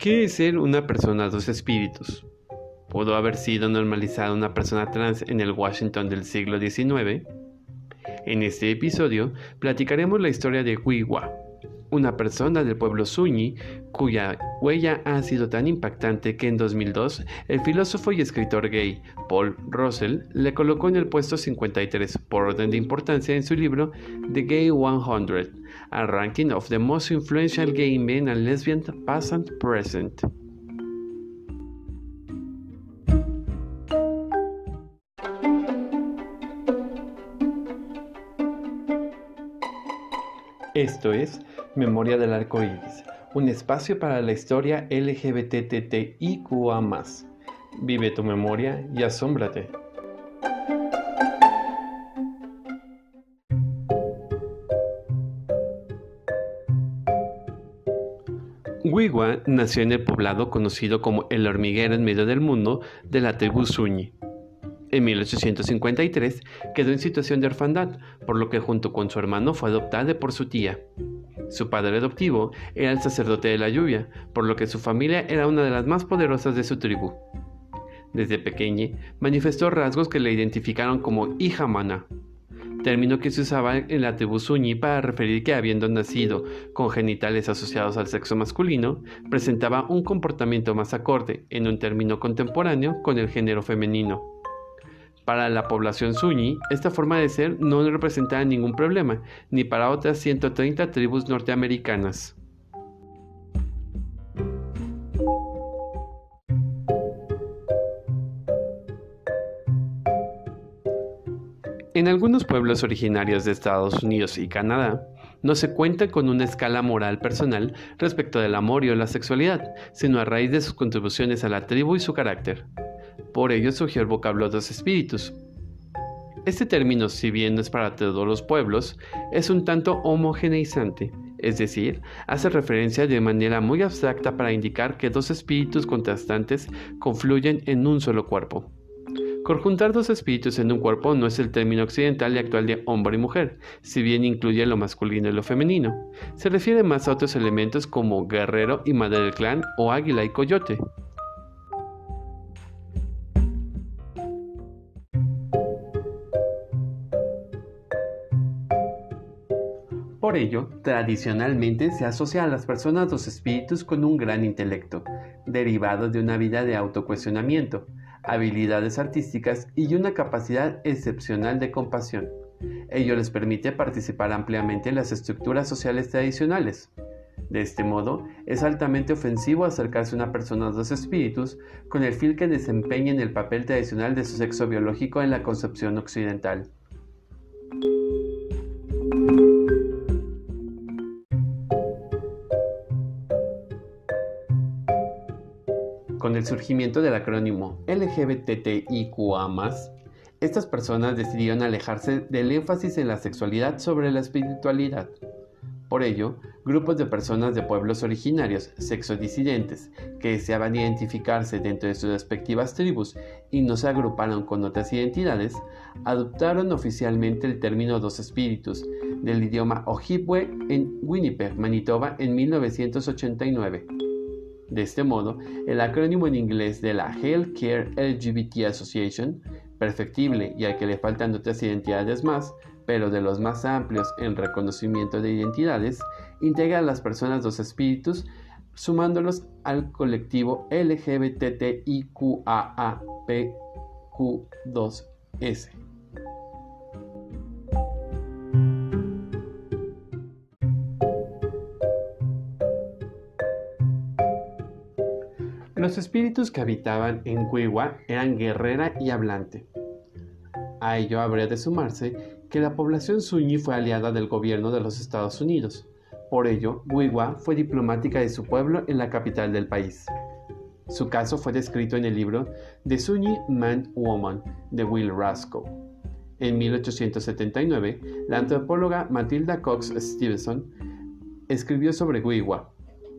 ¿Qué es ser una persona dos espíritus? ¿Pudo haber sido normalizada una persona trans en el Washington del siglo XIX? En este episodio platicaremos la historia de Wiwa, una persona del pueblo Suñi cuya huella ha sido tan impactante que en 2002 el filósofo y escritor gay Paul Russell le colocó en el puesto 53 por orden de importancia en su libro The Gay 100, a ranking of the most influential gay men and lesbians past and present. Esto es Memoria del Arco Iris, un espacio para la historia LGBTTIQA. Vive tu memoria y asómbrate. Wiwa nació en el poblado conocido como el hormiguero en medio del mundo de la tribu Suñi. En 1853 quedó en situación de orfandad, por lo que junto con su hermano fue adoptada por su tía. Su padre adoptivo era el sacerdote de la lluvia, por lo que su familia era una de las más poderosas de su tribu. Desde pequeña manifestó rasgos que le identificaron como hija mana, término que se usaba en la tribu Suñi para referir que habiendo nacido con genitales asociados al sexo masculino, presentaba un comportamiento más acorde, en un término contemporáneo, con el género femenino. Para la población suñi, esta forma de ser no representaba ningún problema, ni para otras 130 tribus norteamericanas. En algunos pueblos originarios de Estados Unidos y Canadá, no se cuenta con una escala moral personal respecto del amor y o la sexualidad, sino a raíz de sus contribuciones a la tribu y su carácter. Por ello surgió el vocablo dos espíritus. Este término, si bien no es para todos los pueblos, es un tanto homogeneizante, es decir, hace referencia de manera muy abstracta para indicar que dos espíritus contrastantes confluyen en un solo cuerpo. Conjuntar dos espíritus en un cuerpo no es el término occidental y actual de hombre y mujer, si bien incluye lo masculino y lo femenino. Se refiere más a otros elementos como guerrero y madre del clan o águila y coyote. Por ello, tradicionalmente se asocia a las personas dos espíritus con un gran intelecto, derivado de una vida de autocuestionamiento, habilidades artísticas y una capacidad excepcional de compasión. Ello les permite participar ampliamente en las estructuras sociales tradicionales. De este modo, es altamente ofensivo acercarse a una persona de dos espíritus con el fin que desempeñen el papel tradicional de su sexo biológico en la concepción occidental. Con el surgimiento del acrónimo LGBTIQA, estas personas decidieron alejarse del énfasis en la sexualidad sobre la espiritualidad. Por ello, grupos de personas de pueblos originarios, sexodisidentes, que deseaban identificarse dentro de sus respectivas tribus y no se agruparon con otras identidades, adoptaron oficialmente el término dos espíritus del idioma Ojibwe en Winnipeg, Manitoba, en 1989. De este modo, el acrónimo en inglés de la Healthcare LGBT Association, perfectible y al que le faltan otras identidades más, pero de los más amplios en reconocimiento de identidades, integra a las personas dos espíritus, sumándolos al colectivo LGBTIQAAPQ2S. Los espíritus que habitaban en Huiwa eran guerrera y hablante. A ello habría de sumarse que la población suñi fue aliada del gobierno de los Estados Unidos. Por ello, Huiwa fue diplomática de su pueblo en la capital del país. Su caso fue descrito en el libro The Sunni Man Woman de Will Rasco. En 1879, la antropóloga Matilda Cox Stevenson escribió sobre Huiwa.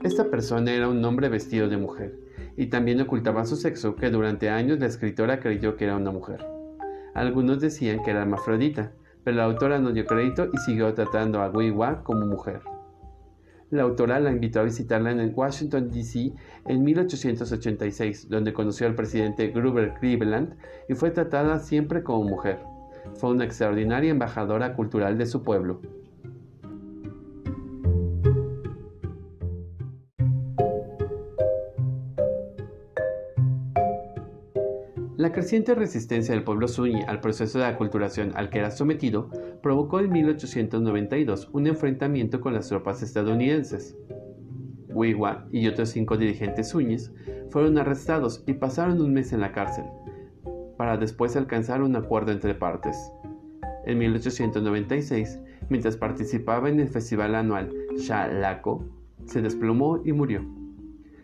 Esta persona era un hombre vestido de mujer y también ocultaba su sexo, que durante años la escritora creyó que era una mujer. Algunos decían que era hermafrodita, pero la autora no dio crédito y siguió tratando a Wiwa como mujer. La autora la invitó a visitarla en Washington, D.C. en 1886, donde conoció al presidente Grover Cleveland y fue tratada siempre como mujer. Fue una extraordinaria embajadora cultural de su pueblo. La creciente resistencia del pueblo suní al proceso de aculturación al que era sometido provocó en 1892 un enfrentamiento con las tropas estadounidenses. Wiwa y otros cinco dirigentes suñis fueron arrestados y pasaron un mes en la cárcel, para después alcanzar un acuerdo entre partes. En 1896, mientras participaba en el festival anual Shalako, se desplomó y murió.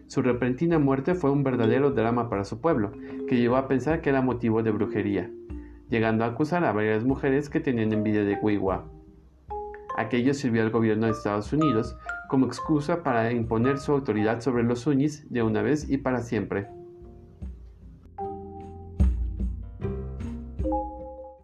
Su repentina muerte fue un verdadero drama para su pueblo, que llegó a pensar que era motivo de brujería, llegando a acusar a varias mujeres que tenían envidia de Wiwa. Aquello sirvió al gobierno de Estados Unidos como excusa para imponer su autoridad sobre los sunis de una vez y para siempre.